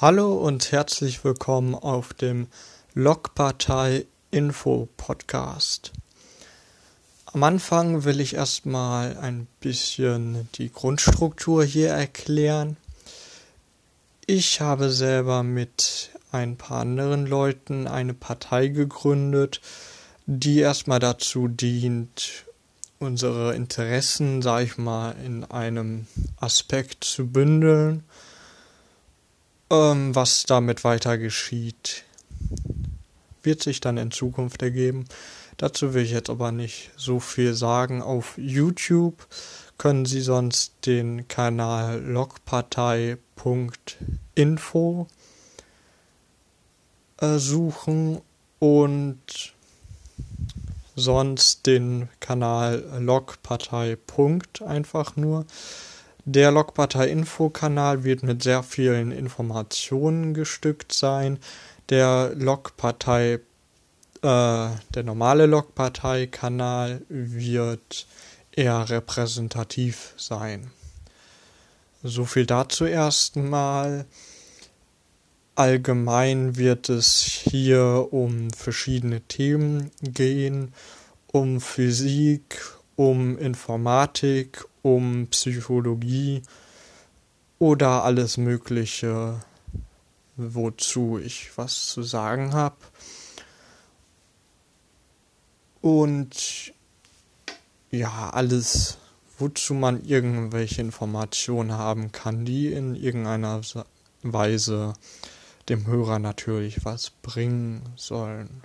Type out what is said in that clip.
Hallo und herzlich willkommen auf dem Logpartei Info Podcast. Am Anfang will ich erstmal ein bisschen die Grundstruktur hier erklären. Ich habe selber mit ein paar anderen Leuten eine Partei gegründet, die erstmal dazu dient, unsere Interessen, sag ich mal, in einem Aspekt zu bündeln ähm, was damit weiter geschieht, wird sich dann in Zukunft ergeben. Dazu will ich jetzt aber nicht so viel sagen. Auf YouTube können Sie sonst den Kanal logpartei.info äh, suchen und sonst den Kanal logpartei. einfach nur. Der Logpartei-Info-Kanal wird mit sehr vielen Informationen gestückt sein. Der Logpartei, äh, der normale Logpartei-Kanal wird eher repräsentativ sein. So viel dazu erstmal. Allgemein wird es hier um verschiedene Themen gehen, um Physik, um Informatik, um Psychologie oder alles Mögliche, wozu ich was zu sagen habe. Und ja, alles, wozu man irgendwelche Informationen haben kann, die in irgendeiner Weise dem Hörer natürlich was bringen sollen.